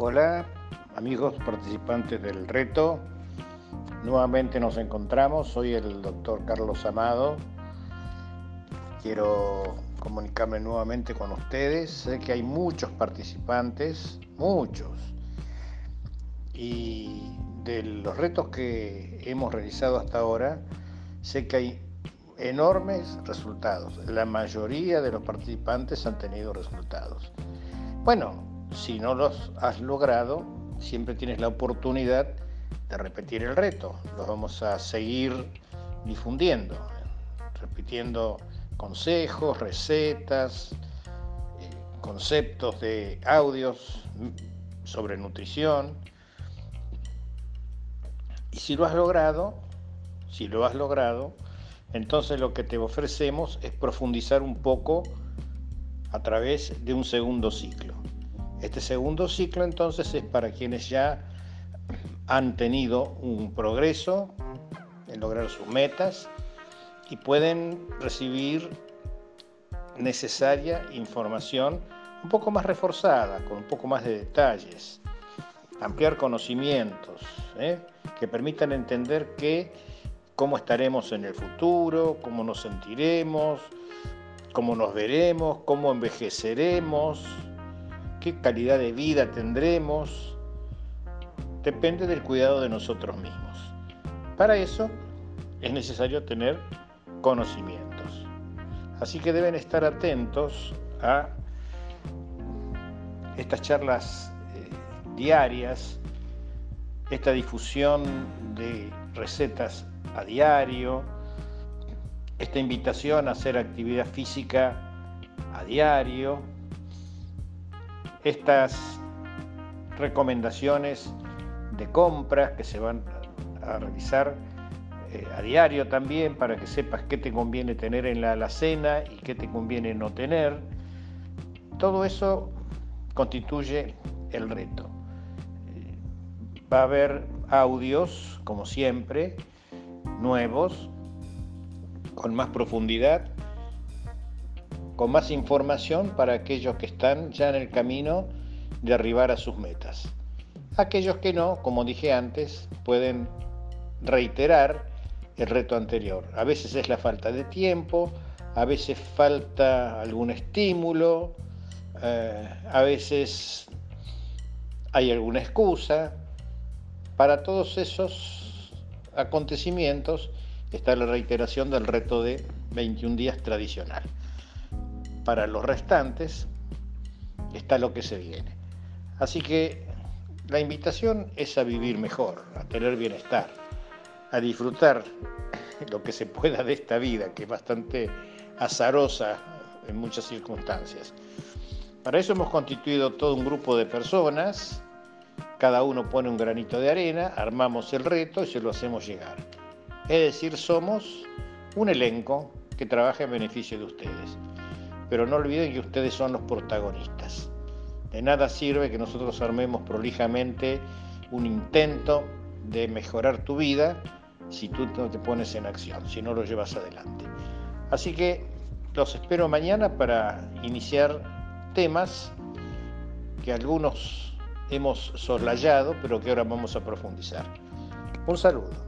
Hola amigos participantes del reto, nuevamente nos encontramos, soy el doctor Carlos Amado, quiero comunicarme nuevamente con ustedes, sé que hay muchos participantes, muchos, y de los retos que hemos realizado hasta ahora, sé que hay enormes resultados, la mayoría de los participantes han tenido resultados. Bueno, si no los has logrado, siempre tienes la oportunidad de repetir el reto. Los vamos a seguir difundiendo, repitiendo consejos, recetas, eh, conceptos de audios sobre nutrición. Y si lo has logrado, si lo has logrado, entonces lo que te ofrecemos es profundizar un poco a través de un segundo ciclo. Este segundo ciclo entonces es para quienes ya han tenido un progreso en lograr sus metas y pueden recibir necesaria información un poco más reforzada, con un poco más de detalles, ampliar conocimientos ¿eh? que permitan entender que cómo estaremos en el futuro, cómo nos sentiremos, cómo nos veremos, cómo envejeceremos, qué calidad de vida tendremos, depende del cuidado de nosotros mismos. Para eso es necesario tener conocimientos. Así que deben estar atentos a estas charlas eh, diarias, esta difusión de recetas a diario, esta invitación a hacer actividad física a diario, estas recomendaciones de compras que se van a realizar eh, a diario también para que sepas qué te conviene tener en la alacena y qué te conviene no tener. Todo eso constituye el reto. Va a haber audios, como siempre, nuevos, con más profundidad con más información para aquellos que están ya en el camino de arribar a sus metas. Aquellos que no, como dije antes, pueden reiterar el reto anterior. A veces es la falta de tiempo, a veces falta algún estímulo, eh, a veces hay alguna excusa. Para todos esos acontecimientos está la reiteración del reto de 21 días tradicional para los restantes está lo que se viene. Así que la invitación es a vivir mejor, a tener bienestar, a disfrutar lo que se pueda de esta vida, que es bastante azarosa en muchas circunstancias. Para eso hemos constituido todo un grupo de personas, cada uno pone un granito de arena, armamos el reto y se lo hacemos llegar. Es decir, somos un elenco que trabaja en beneficio de ustedes pero no olviden que ustedes son los protagonistas. De nada sirve que nosotros armemos prolijamente un intento de mejorar tu vida si tú no te pones en acción, si no lo llevas adelante. Así que los espero mañana para iniciar temas que algunos hemos soslayado, pero que ahora vamos a profundizar. Un saludo.